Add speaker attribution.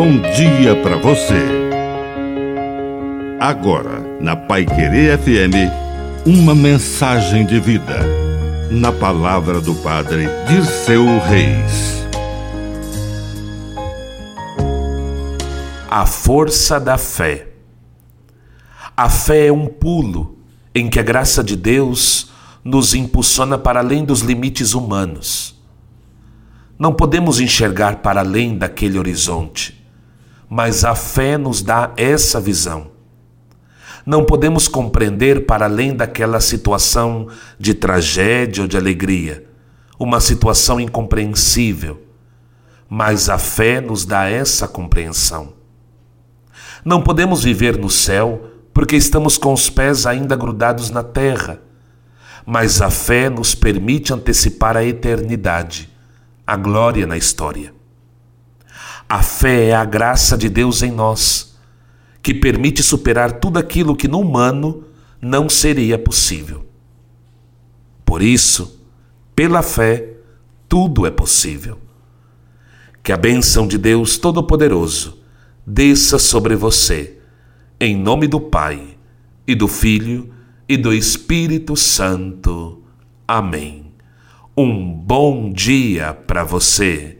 Speaker 1: bom dia para você. Agora, na Pai Querer FM, uma mensagem de vida. Na palavra do Padre de seu Reis.
Speaker 2: A força da fé. A fé é um pulo em que a graça de Deus nos impulsiona para além dos limites humanos. Não podemos enxergar para além daquele horizonte, mas a fé nos dá essa visão. Não podemos compreender para além daquela situação de tragédia ou de alegria, uma situação incompreensível, mas a fé nos dá essa compreensão. Não podemos viver no céu porque estamos com os pés ainda grudados na terra, mas a fé nos permite antecipar a eternidade a glória na história. A fé é a graça de Deus em nós, que permite superar tudo aquilo que no humano não seria possível. Por isso, pela fé, tudo é possível. Que a bênção de Deus Todo-Poderoso desça sobre você, em nome do Pai, e do Filho, e do Espírito Santo. Amém. Um bom dia para você.